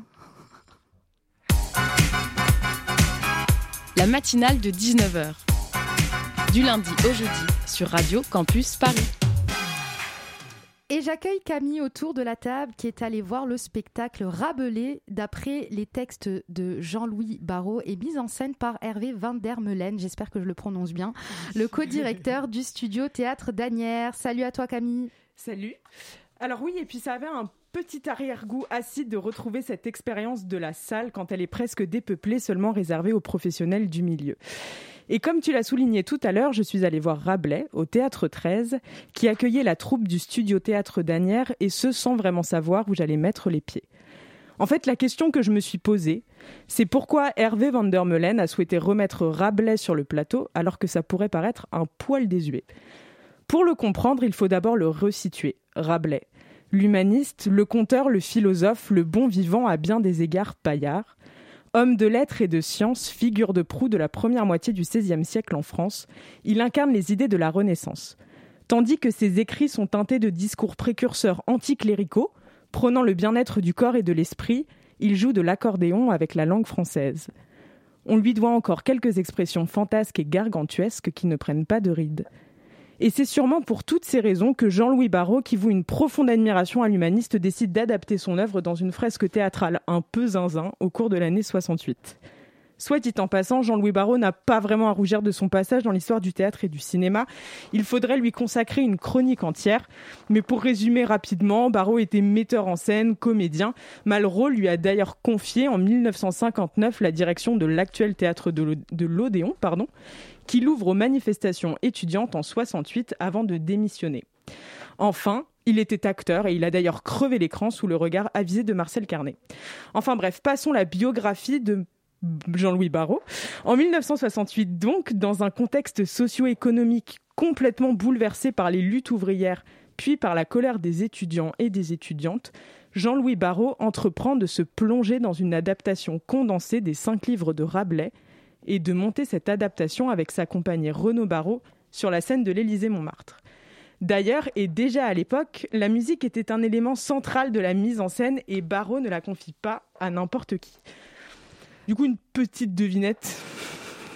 La matinale de 19h. Du lundi au jeudi sur Radio Campus Paris. Et j'accueille Camille autour de la table qui est allée voir le spectacle Rabelais d'après les textes de Jean-Louis Barrault et mis en scène par Hervé Van der Meulen, j'espère que je le prononce bien, le co-directeur du studio Théâtre Danière. Salut à toi Camille. Salut. Alors oui, et puis ça avait un petit arrière-goût acide de retrouver cette expérience de la salle quand elle est presque dépeuplée, seulement réservée aux professionnels du milieu. Et comme tu l'as souligné tout à l'heure, je suis allée voir Rabelais au Théâtre 13, qui accueillait la troupe du studio Théâtre d'Anières, et ce sans vraiment savoir où j'allais mettre les pieds. En fait, la question que je me suis posée, c'est pourquoi Hervé van der Meulen a souhaité remettre Rabelais sur le plateau alors que ça pourrait paraître un poil désuet. Pour le comprendre, il faut d'abord le resituer. Rabelais. L'humaniste, le conteur, le philosophe, le bon vivant à bien des égards paillard. Homme de lettres et de sciences, figure de proue de la première moitié du XVIe siècle en France, il incarne les idées de la Renaissance. Tandis que ses écrits sont teintés de discours précurseurs anticléricaux, prônant le bien-être du corps et de l'esprit, il joue de l'accordéon avec la langue française. On lui doit encore quelques expressions fantasques et gargantuesques qui ne prennent pas de rides. Et c'est sûrement pour toutes ces raisons que Jean-Louis Barrault, qui voue une profonde admiration à l'humaniste, décide d'adapter son œuvre dans une fresque théâtrale un peu zinzin au cours de l'année 68. Soit dit en passant, Jean-Louis Barrault n'a pas vraiment à rougir de son passage dans l'histoire du théâtre et du cinéma. Il faudrait lui consacrer une chronique entière. Mais pour résumer rapidement, Barrault était metteur en scène, comédien. Malraux lui a d'ailleurs confié en 1959 la direction de l'actuel théâtre de l'Odéon, pardon qu'il ouvre aux manifestations étudiantes en 68 avant de démissionner. Enfin, il était acteur et il a d'ailleurs crevé l'écran sous le regard avisé de Marcel Carnet. Enfin bref, passons la biographie de Jean-Louis Barrault. En 1968 donc, dans un contexte socio-économique complètement bouleversé par les luttes ouvrières puis par la colère des étudiants et des étudiantes, Jean-Louis Barrault entreprend de se plonger dans une adaptation condensée des cinq livres de Rabelais et de monter cette adaptation avec sa compagnie Renaud Barrault sur la scène de l'Élysée-Montmartre. D'ailleurs, et déjà à l'époque, la musique était un élément central de la mise en scène et Barrault ne la confie pas à n'importe qui. Du coup, une petite devinette.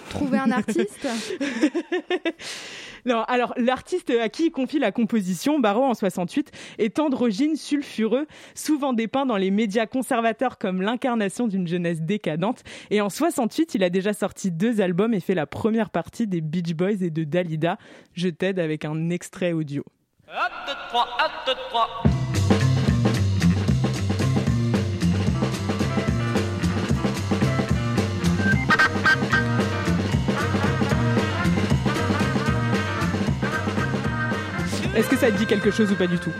Trouver un artiste? Non, alors l'artiste à qui il confie la composition, Barreau en 68, est androgyne, sulfureux, souvent dépeint dans les médias conservateurs comme l'incarnation d'une jeunesse décadente. Et en 68, il a déjà sorti deux albums et fait la première partie des Beach Boys et de Dalida. Je t'aide avec un extrait audio. Est-ce que ça te dit quelque chose ou pas du tout?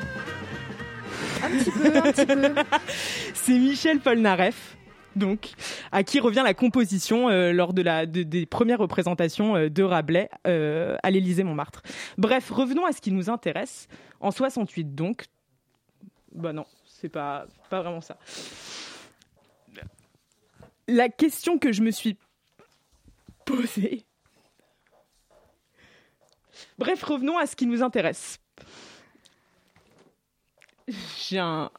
Un petit peu, un petit peu. C'est Michel Polnareff donc, à qui revient la composition euh, lors de la des premières représentations euh, de Rabelais euh, à l'Élysée Montmartre. Bref, revenons à ce qui nous intéresse. En 68 donc, bah non, c'est pas pas vraiment ça. La question que je me suis posée. Bref, revenons à ce qui nous intéresse j'ai un,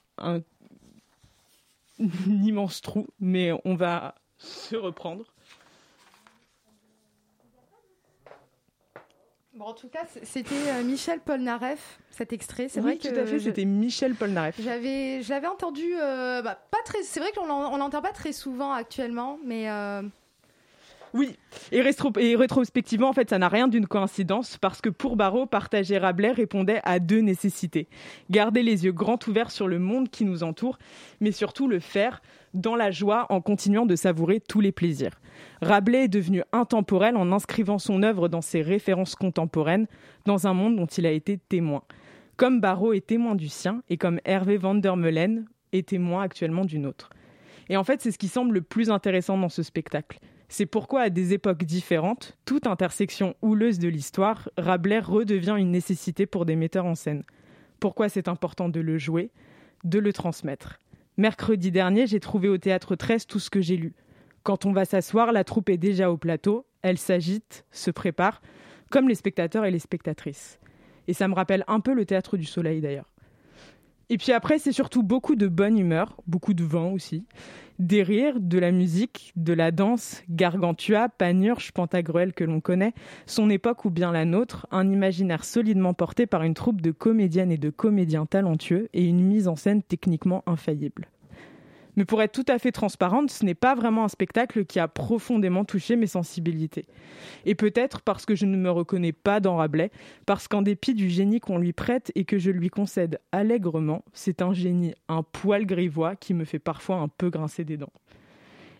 immense trou, mais on va se reprendre. Bon, en tout cas, c'était euh, Michel Polnareff, cet extrait. C'est vrai que tout à fait, c'était Michel Polnareff. J'avais, j'avais entendu, euh, bah, pas très. C'est vrai qu'on l'entend pas très souvent actuellement, mais euh, oui, et, rétrospectivement, en fait, ça n'a rien d'une coïncidence parce que pour Barreau, partager Rabelais répondait à deux nécessités. Garder les yeux grands ouverts sur le monde qui nous entoure, mais surtout le faire dans la joie en continuant de savourer tous les plaisirs. Rabelais est devenu intemporel en inscrivant son œuvre dans ses références contemporaines, dans un monde dont il a été témoin. Comme Barreau est témoin du sien et comme Hervé van der Meulen est témoin actuellement d'une autre. Et en fait, c'est ce qui semble le plus intéressant dans ce spectacle. C'est pourquoi, à des époques différentes, toute intersection houleuse de l'histoire, Rabelais redevient une nécessité pour des metteurs en scène. Pourquoi c'est important de le jouer, de le transmettre. Mercredi dernier, j'ai trouvé au théâtre 13 tout ce que j'ai lu. Quand on va s'asseoir, la troupe est déjà au plateau, elle s'agite, se prépare, comme les spectateurs et les spectatrices. Et ça me rappelle un peu le théâtre du soleil d'ailleurs. Et puis après, c'est surtout beaucoup de bonne humeur, beaucoup de vent aussi, des rires, de la musique, de la danse, Gargantua, Panurge, Pantagruel que l'on connaît, son époque ou bien la nôtre, un imaginaire solidement porté par une troupe de comédiennes et de comédiens talentueux et une mise en scène techniquement infaillible. Mais pour être tout à fait transparente, ce n'est pas vraiment un spectacle qui a profondément touché mes sensibilités. Et peut-être parce que je ne me reconnais pas dans Rabelais, parce qu'en dépit du génie qu'on lui prête et que je lui concède allègrement, c'est un génie un poil grivois qui me fait parfois un peu grincer des dents.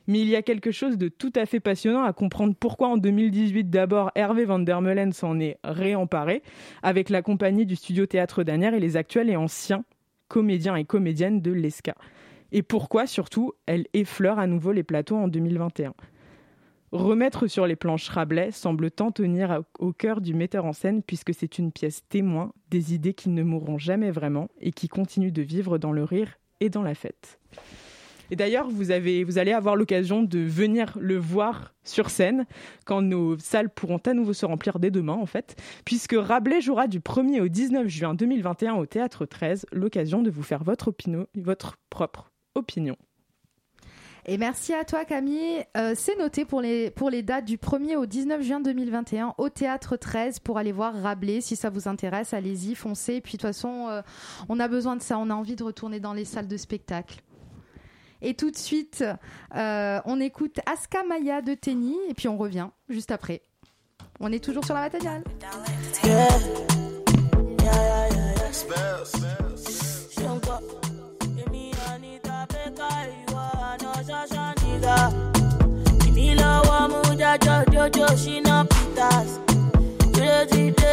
Mais il y a quelque chose de tout à fait passionnant à comprendre pourquoi en 2018 d'abord Hervé van der Meulen s'en est réemparé avec la compagnie du studio Théâtre d'Anières et les actuels et anciens comédiens et comédiennes de l'ESCA et pourquoi surtout elle effleure à nouveau les plateaux en 2021. Remettre sur les planches Rabelais semble tant tenir au cœur du metteur en scène puisque c'est une pièce témoin des idées qui ne mourront jamais vraiment et qui continuent de vivre dans le rire et dans la fête. Et d'ailleurs, vous, vous allez avoir l'occasion de venir le voir sur scène quand nos salles pourront à nouveau se remplir dès demain, en fait, puisque Rabelais jouera du 1er au 19 juin 2021 au Théâtre 13, l'occasion de vous faire votre, opinion, votre propre opinion. Et merci à toi Camille. Euh, c'est noté pour les, pour les dates du 1er au 19 juin 2021 au Théâtre 13 pour aller voir Rabelais. Si ça vous intéresse, allez-y, foncez. Puis de toute façon, euh, on a besoin de ça. On a envie de retourner dans les salles de spectacle. Et tout de suite, euh, on écoute Aska Maya de Tenny et puis on revient juste après. On est toujours sur la matinale. Kimi lọ́wọ́ mú jójó ṣínà Peters. Ṣé ti dé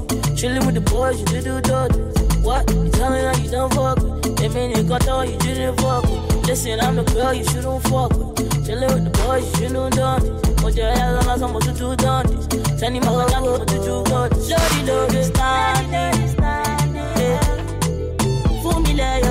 Chillin' with the boys, you do do do. What? You tell me that you don't fuck with. They mean you got on, you didn't fuck with. Listen, I'm the girl you shouldn't fuck with. Chillin' with the boys, you shouldn't done this. What the hell am I supposed to do done this? Send him out like what did you got this? Lordy, lordy, standing. Yeah. Fool me, let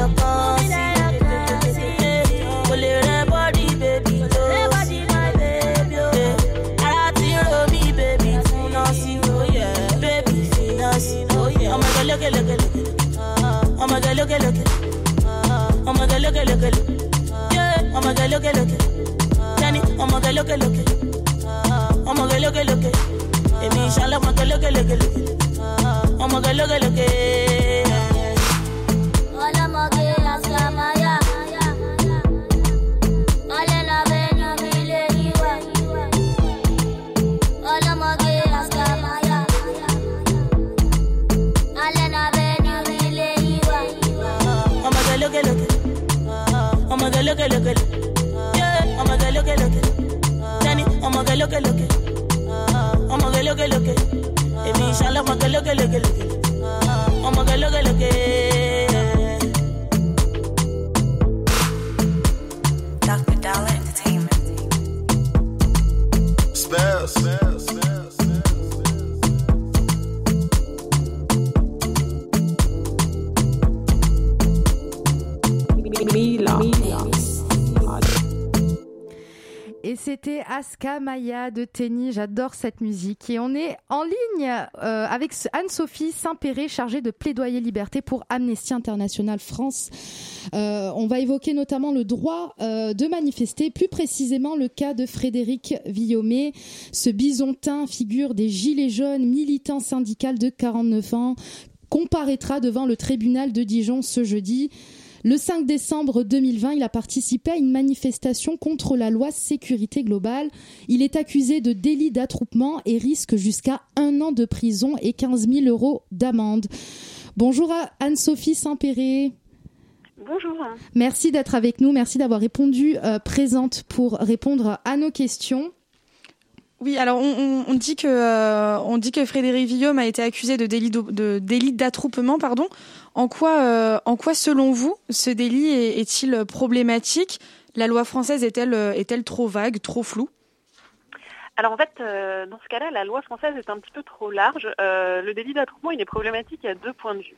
look at, look at. Oh my god, look at, look at. Yeah, oh my god, look at, look at. Danny, oh my god, look at, look at. Oh my god, look at, look at. Emi, inshallah, my god, look at, look at. Oh my god, look at, look at. C'était Aska Maya de Tenny. J'adore cette musique. Et on est en ligne euh, avec Anne-Sophie Saint-Péret, chargée de plaidoyer liberté pour Amnesty International France. Euh, on va évoquer notamment le droit euh, de manifester, plus précisément le cas de Frédéric Villomé, ce bisontin figure des Gilets jaunes, militant syndical de 49 ans, comparaîtra devant le tribunal de Dijon ce jeudi. Le 5 décembre 2020, il a participé à une manifestation contre la loi sécurité globale. Il est accusé de délit d'attroupement et risque jusqu'à un an de prison et 15 000 euros d'amende. Bonjour à Anne-Sophie Saint-Péret. Bonjour. Merci d'être avec nous. Merci d'avoir répondu euh, présente pour répondre à nos questions. Oui, alors on, dit que euh, on dit que Frédéric Villaume a été accusé de délit de délit d'attroupement, pardon. En quoi euh, en quoi selon vous ce délit est-il problématique? La loi française est-elle est-elle trop vague, trop floue? Alors en fait, dans ce cas-là, la loi française est un petit peu trop large. le délit d'attroupement, il est problématique à deux points de vue.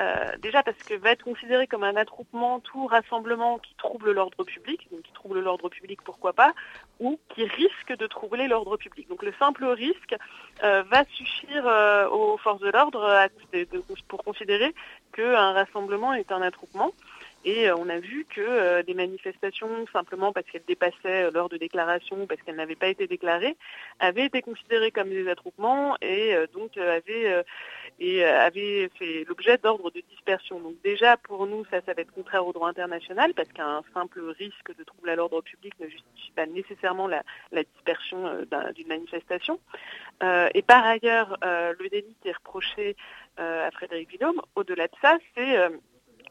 Euh, déjà parce que va être considéré comme un attroupement tout rassemblement qui trouble l'ordre public, donc qui trouble l'ordre public pourquoi pas, ou qui risque de troubler l'ordre public. Donc le simple risque euh, va suffire euh, aux forces de l'ordre pour considérer qu'un rassemblement est un attroupement. Et on a vu que des manifestations, simplement parce qu'elles dépassaient l'heure de déclaration parce qu'elles n'avaient pas été déclarées, avaient été considérées comme des attroupements et donc avaient euh, fait l'objet d'ordre de dispersion. Donc déjà, pour nous, ça, ça va être contraire au droit international parce qu'un simple risque de trouble à l'ordre public ne justifie pas nécessairement la, dispersion euh, d'une manifestation. Euh, et par ailleurs, le délit qui est reproché à Frédéric Villaume, au-delà de ça, c'est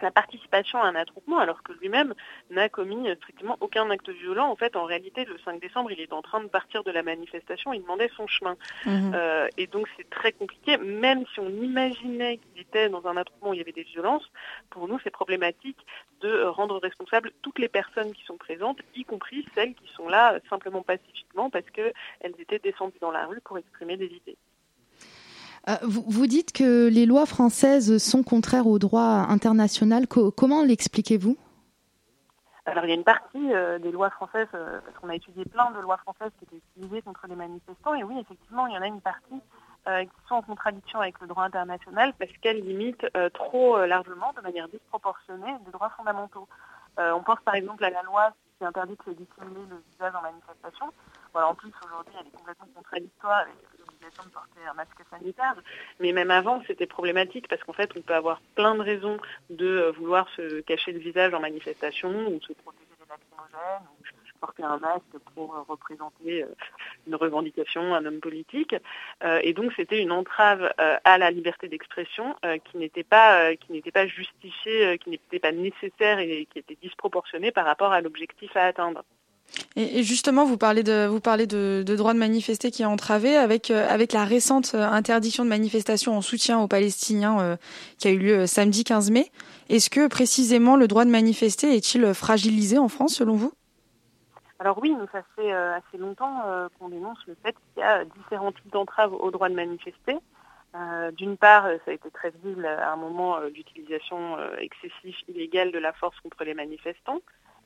la participation à un attroupement alors que lui-même n'a commis strictement aucun acte violent. En fait, en réalité, le 5 décembre, il est en train de partir de la manifestation, il demandait son chemin. Mhm. Euh, et donc c'est très compliqué, même si on imaginait qu'il était dans un attroupement où il y avait des violences, pour nous c'est problématique de rendre responsables toutes les personnes qui sont présentes, y compris celles qui sont là simplement pacifiquement parce qu'elles étaient descendues dans la rue pour exprimer des idées. Euh, vous, dites que les lois françaises sont contraires au droit international. comment l'expliquez-vous? Alors il y a une partie euh, des lois françaises, euh, parce qu'on a étudié plein de lois françaises qui étaient utilisées contre les manifestants, et oui, effectivement, il y en a une partie qui sont en contradiction avec le droit international parce qu'elles limitent trop largement, de manière disproportionnée, les droits fondamentaux. on pense par exemple à la loi qui interdit de dissimuler le visage en manifestation. Voilà, en plus, aujourd'hui, elle est complètement contradictoire avec de porter un masque sanitaire. Mais même avant, c'était problématique parce qu'en fait, on peut avoir plein de raisons de euh, vouloir se cacher le visage en manifestation ou se protéger des lacrymogènes ou porter un masque pour euh, représenter euh, une revendication, un homme politique. Et donc, c'était une entrave à la liberté d'expression qui n'était pas, qui n'était pas justifiée, qui n'était pas nécessaire et qui était disproportionnée par rapport à l'objectif à atteindre. Et, justement, vous parlez de vous parlez de, droit de manifester qui est entravé avec euh, avec la récente euh, interdiction de manifestation en soutien aux Palestiniens euh, qui a eu lieu samedi 15 mai. Est-ce que précisément le droit de manifester est-il fragilisé en France selon vous? Alors oui, nous, ça fait assez longtemps qu'on dénonce le fait qu'il y a différents types d'entraves au droit de manifester. D'une part, ça a été très visible à un moment d'utilisation excessive, illégale de la force contre les manifestants.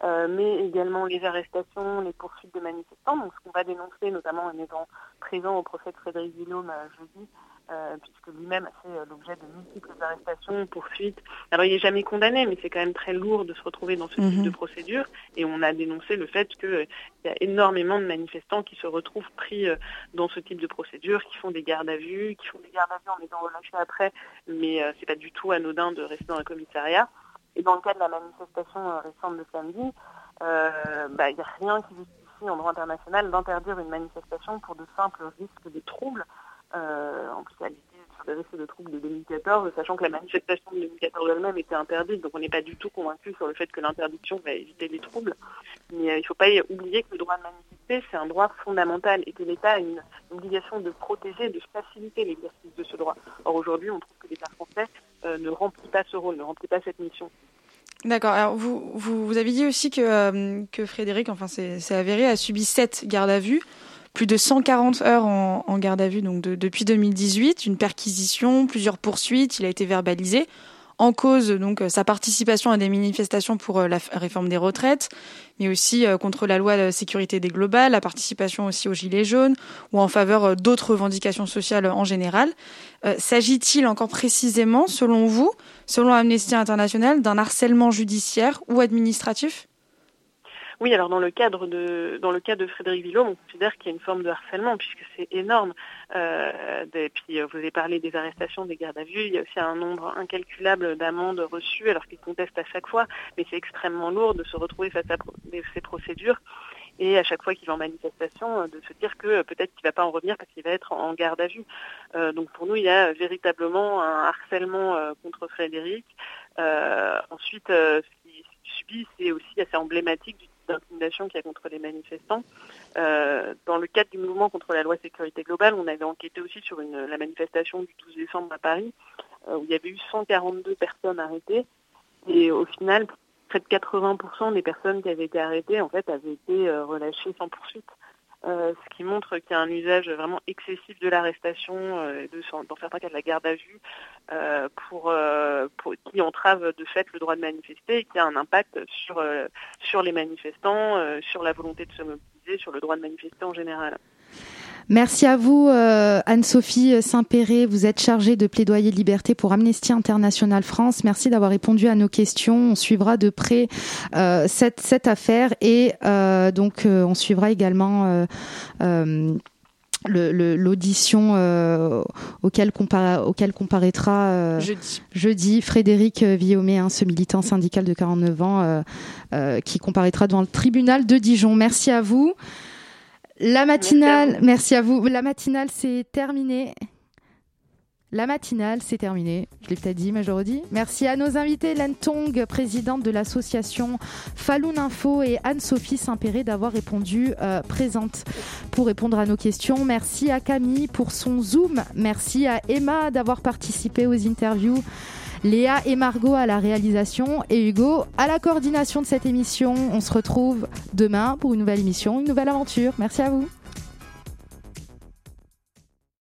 Euh, mais également les arrestations, les poursuites de manifestants. Donc ce qu'on va dénoncer, notamment en étant présent au procès de Frédéric Villaume euh, jeudi, euh, puisque lui-même a fait l'objet de multiples arrestations, poursuites. Alors il n'est jamais condamné, mais c'est quand même très lourd de se retrouver dans ce type mhm. de procédure. Et on a dénoncé le fait qu'il y a énormément de manifestants qui se retrouvent pris dans ce type de procédure, qui font des gardes à vue, qui font des gardes à vue en étant relâchés après, mais c'est pas du tout anodin de rester dans un commissariat. Et dans le cas de la manifestation euh, récente de samedi, euh, bah, il n'y a rien qui justifie en droit international d'interdire une manifestation pour de simples risques de troubles. Euh, en plus, sur des risques de troubles de 2014, sachant que la manifestation de 2014 elle-même était interdite, donc on n'est pas du tout convaincu sur le fait que l'interdiction va éviter les troubles. Mais il ne faut pas oublier que le droit de manifester, c'est un droit fondamental et que l'État a une, obligation de protéger, de faciliter l'exercice de ce droit. Or aujourd'hui, on trouve que l'État français ne remplit pas ce rôle, ne remplit pas cette mission. D'accord. Alors vous, vous, avez dit aussi que, euh, que Frédéric, enfin c'est avéré, a subi sept gardes à vue, plus de 140 heures en, en garde à vue donc depuis 2018, une perquisition, plusieurs poursuites, il a été verbalisé en cause donc sa participation à des manifestations pour euh, la réforme des retraites, mais aussi euh, contre la loi de sécurité des globales, la participation aussi aux gilets jaunes ou en faveur euh, d'autres revendications sociales en général. S'agit-il encore précisément, selon vous, selon Amnesty International, d'un harcèlement judiciaire ou administratif? Oui, alors dans le cadre de dans le cas de Frédéric Villot, on considère qu'il y a une forme de harcèlement puisque c'est énorme. Euh, et puis euh, vous avez parlé des arrestations, des gardes à vue. Il y a aussi un nombre incalculable d'amendes reçues alors qu'il conteste à chaque fois, mais c'est extrêmement lourd de se retrouver face à ces procédures et à chaque fois qu'il va en manifestation, euh, de se dire que peut-être qu'il ne va pas en revenir parce qu'il va être en garde à vue. donc pour nous, il y a véritablement un harcèlement contre Frédéric. ensuite, ce qu'il subit, c'est aussi assez emblématique du d'intimidation qu'il y a contre les manifestants. Euh, dans le cadre du mouvement contre la loi sécurité globale, on avait enquêté aussi sur la manifestation du 12 décembre à Paris, euh, où il y avait eu 142 personnes arrêtées. Et au final, près de 80% des personnes qui avaient été arrêtées, en fait, avaient été euh, relâchées sans poursuite. Euh, ce qui montre qu'il y a un usage vraiment excessif de l'arrestation, euh, dans certains cas de la garde à vue, euh, pour, qui entrave de fait le droit de manifester et qui a un impact sur, sur les manifestants, sur la volonté de se mobiliser, sur le droit de manifester en général. Merci à vous, euh, Anne-Sophie Saint-Péret. Vous êtes chargée de plaidoyer liberté pour Amnesty International France. Merci d'avoir répondu à nos questions. On suivra de près euh, cette, cette affaire et euh, donc on suivra également l'audition euh, auquel, auquel comparaîtra jeudi. jeudi. Frédéric Villomé, hein, ce militant syndical de 49 ans, qui comparaîtra devant le tribunal de Dijon. Merci à vous. La matinale, merci à vous. La matinale, c'est terminé. La matinale, c'est terminé. Je l'ai peut-être dit, mais je redis. Merci à nos invités, Len Tong, présidente de l'association Falun Info, et Anne-Sophie Saint-Péret d'avoir répondu euh, présente pour répondre à nos questions. Merci à Camille pour son Zoom. Merci à Emma d'avoir participé aux interviews. Léa et Margot à la réalisation et Hugo à la coordination de cette émission. On se retrouve demain pour une nouvelle émission, une nouvelle aventure. Merci à vous.